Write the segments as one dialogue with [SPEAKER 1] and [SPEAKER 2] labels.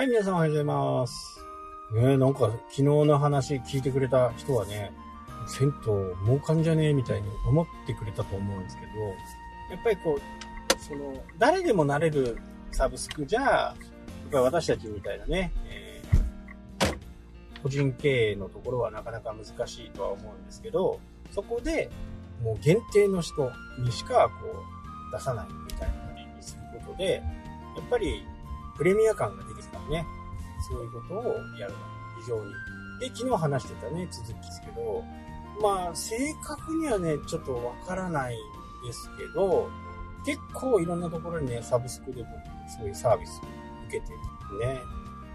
[SPEAKER 1] はい、皆さんおはようございます。ねえ、なんか昨日の話聞いてくれた人はね、銭湯儲かんじゃねえみたいに思ってくれたと思うんですけど、やっぱりこう、その、誰でもなれるサブスクじゃ、やっぱり私たちみたいなね、えー個人経営のところはなかなか難しいとは思うんですけど、そこでもう限定の人にしかこう出さないみたいな感じにすることで、やっぱりプレミア感が出てきたね。そういうことをやるの非常に。で、昨日話してたね、続きですけど、まあ、正確にはね、ちょっとわからないんですけど、結構いろんなところにね、サブスクで僕、そういうサービスを受けてるね。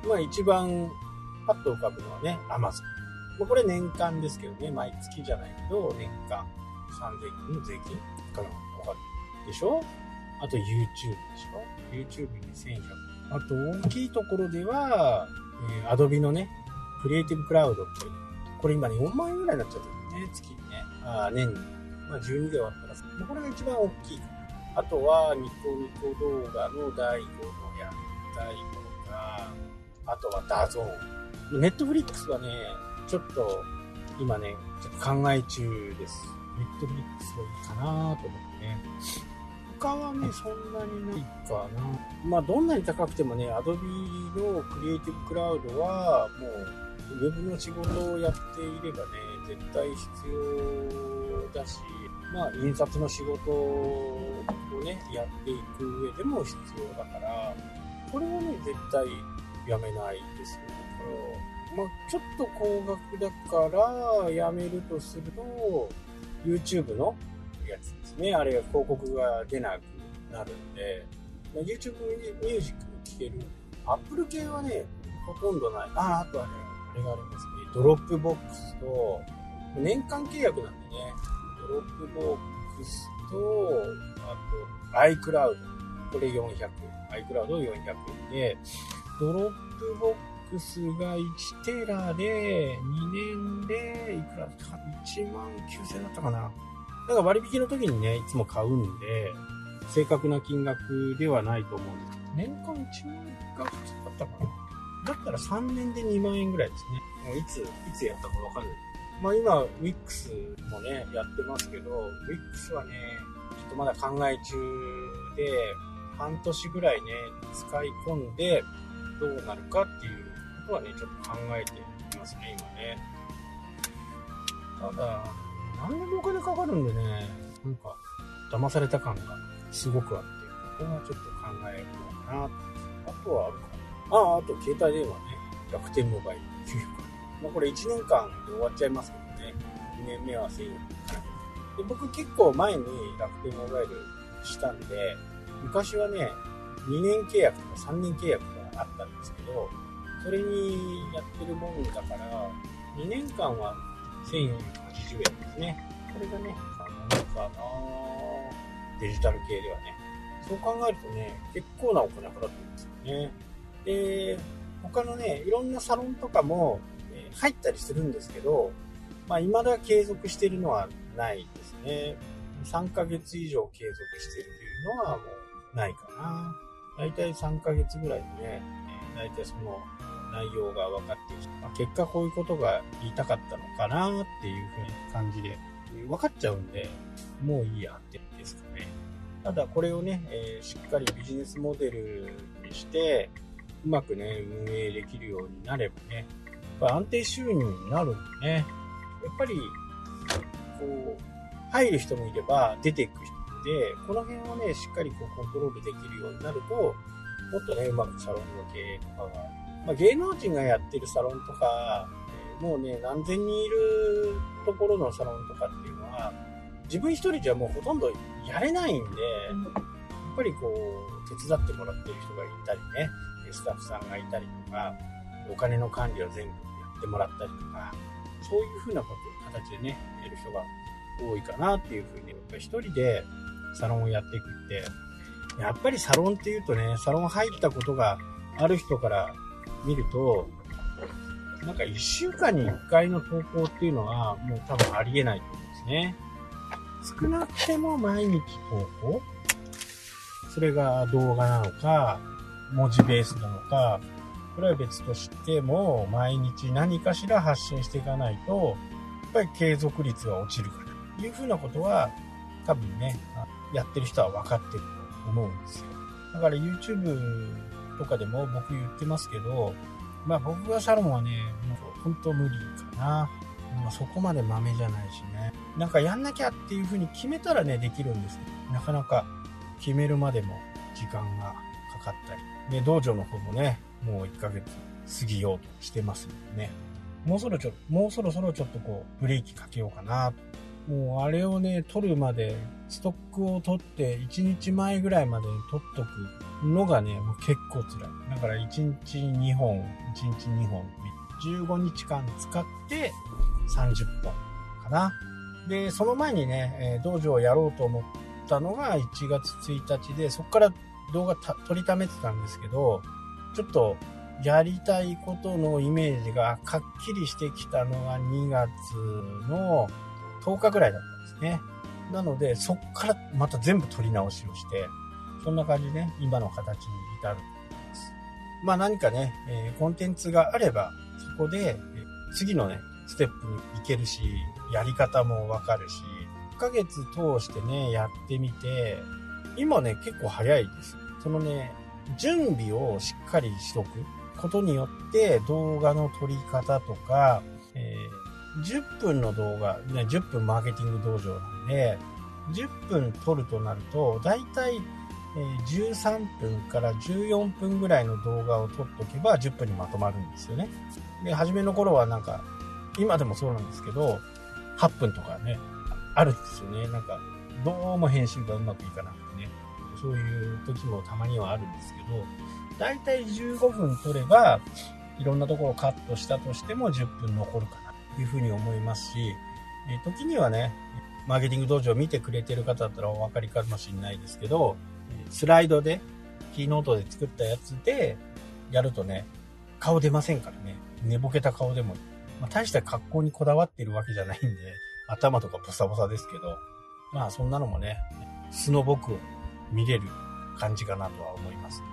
[SPEAKER 1] まあ一番パッと浮かぶのはね、Amazon。もうこれ年間ですけどね、毎月じゃないけど、年間3000円の税金かなわかるでしょ？あと YouTube でしょ ?YouTube に1100。あと大きいところでは、えー、Adobe のね、クリエイティブクラウドっていう、これ今ね、4万円ぐらいになっちゃってるね、月にね。あ年に。まあ12で割ったら、これが一番大きい。あとは、ニコニコ動画の第5のやったりとか、あとはダゾーン。ネットフリックスはね、ちょっと、今ね、ちょっと考え中です。ネットフリックスはいいかなと思ってね。他はね、そんなにないかな。まあ、どんなに高くてもね、Adobe のクリエイティブクラウドは、もう、ウェブの仕事をやっていればね、絶対必要だし、まあ、印刷の仕事をね、やっていく上でも必要だから、これはね、絶対やめないですよ。だから、まあ、ちょっと高額だから、やめるとすると、YouTube のやつですね。あれが広告が出なくなるんで、まあ YouTube ミュージックも聴ける。Apple 系はね、ほとんどない。あ、あとはね、あれがありますね。ドロップボックスと、年間契約なんでね、ドロップボックスと、あと iCloud。これ400。iCloud400 で、ドロップボックスが1テラで、2年で、いくらだったか1万9000だったかな。なんか割引の時にね、いつも買うんで、正確な金額ではないと思うんです年間1万が普通だったかな？だったら3年で2万円ぐらいですね。もういつ、いつやったかわかんない。まあ今、WIX もね、やってますけど、WIX はね、ちょっとまだ考え中で、半年ぐらいね、使い込んで、どうなるかっていうことはね、ちょっと考えていますね、今ね。ただ、何でもお金かかるんでね、なんか、騙された感がすごくあって、ここはちょっと考えようかな。あとはあるかな。ああ、あと携帯電話ね、楽天モバイル900。まあこれ1年間で終わっちゃいますけどね、2年目は1000円。で僕結構前に楽天モバイルしたんで、昔はね、2年契約とか3年契約があったんですけど、それにやってるもんだから、2年間は1480円ですね。これがね、可能かなデジタル系ではね。そう考えるとね、結構なお金払ってるんですよね。で、他のね、いろんなサロンとかも、えー入ったりするんですけど、まあ、未だ継続してるのはないですね。3ヶ月以上継続してるというのはもうないかな。だいたい3ヶ月ぐらいでね、えーだいたいその内容が分かってきて、まあ結果こういうことが言いたかったのかなっていう風な感じで、分かっちゃうんで、もういいやってですかね。ただこれをね、えーしっかりビジネスモデルにして、うまくね、運営できるようになればね、やっぱ安定収入になるんでね、やっぱり、こう、入る人もいれば出ていく人で、この辺をね、しっかりこうコントロールできるようになると、もっとね、うまくサロンの経営とかが、まあ、芸能人がやってるサロンとか、もうね、何千人いるところのサロンとかっていうのは、自分一人じゃもうほとんどやれないんで、やっぱりこう、手伝ってもらってる人がいたりね、スタッフさんがいたりとか、お金の管理を全部やってもらったりとか、そういうふうなこと、形でね、やる人が多いかなっていうふうに、やっぱり一人でサロンをやっていくって、やっぱりサロンっていうとね、サロン入ったことがある人から見ると、なんか一週間に一回の投稿っていうのはもう多分ありえないと思うんですね。少なくても毎日投稿それが動画なのか、文字ベースなのか、それは別としても、毎日何かしら発信していかないと、やっぱり継続率が落ちるから。いうふうなことは、多分ね、やってる人は分かってる思うんですよ。だから YouTube とかでも僕言ってますけど、まあ僕がサロンはね、もう本当無理かな。まあ、そこまで豆じゃないしね。なんかやんなきゃっていう風に決めたらね、できるんですけど、なかなか決めるまでも時間がかかったり。で、道場の方もね、もう1ヶ月過ぎようとしてますのでね。もうそろちょ、もうそろそろちょっとこう、ブレーキかけようかなもうあれをね、取るまで、ストックを取って1日前ぐらいまでに取っとくのがね、もう結構辛い。だから1日2本、1日2本、15日間使って30本かな。で、その前にね、え道場をやろうと思ったのが1月1日で、そこから動画撮りためてたんですけど、ちょっとやりたいことのイメージがはっきりしてきたのが2月の10日ぐらいだったんですね。なので、そっからまた全部取り直しをして、そんな感じでね、今の形に至ると思います。まあ何かね、え、コンテンツがあれば、そこで、次のね、ステップに行けるし、やり方もわかるし、1ヶ月通してね、やってみて、今ね、結構早いです。そのね、準備をしっかりしとくことによって動画の撮り方とか、10分の動画、10分マーケティング道場なんで、10分撮るとなると、だいたい13分から14分ぐらいの動画を撮っとけば10分にまとまるんですよね。で、初めの頃はなんか、今でもそうなんですけど、8分とかね、あるんですよね。なんか、どうも編集がうまくいかなくてね。そういう時もたまにはあるんですけど、だいたい15分撮れば、いろんなところをカットしたとしても10分残るか。いうふうに思いますし、え時にはね、マーケティング道場を見てくれてる方だったらお分かりかもしれないですけど、スライドで、キーノートで作ったやつでやるとね、顔出ませんからね。寝ぼけた顔でも。まあ、大した格好にこだわってるわけじゃないんで、頭とかボサボサですけど、まあそんなのもね、素の僕を見れる感じかなとは思います。や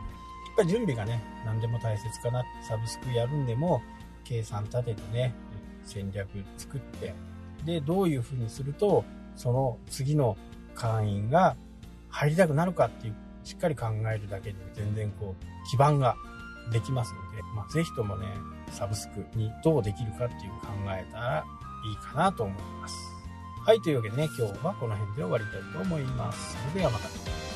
[SPEAKER 1] っぱり準備がね、何でも大切かな。サブスクやるんでも、計算立ててね、戦略作って、で、どういうふうにすると、その次の会員が入りたくなるかっていう、しっかり考えるだけで全然こう、基盤ができますので、まあ、ぜひともね、サブスクにどうできるかっていう考えたらいいかなと思います。はい、というわけでね、今日はこの辺で終わりたいと思います。それではまた。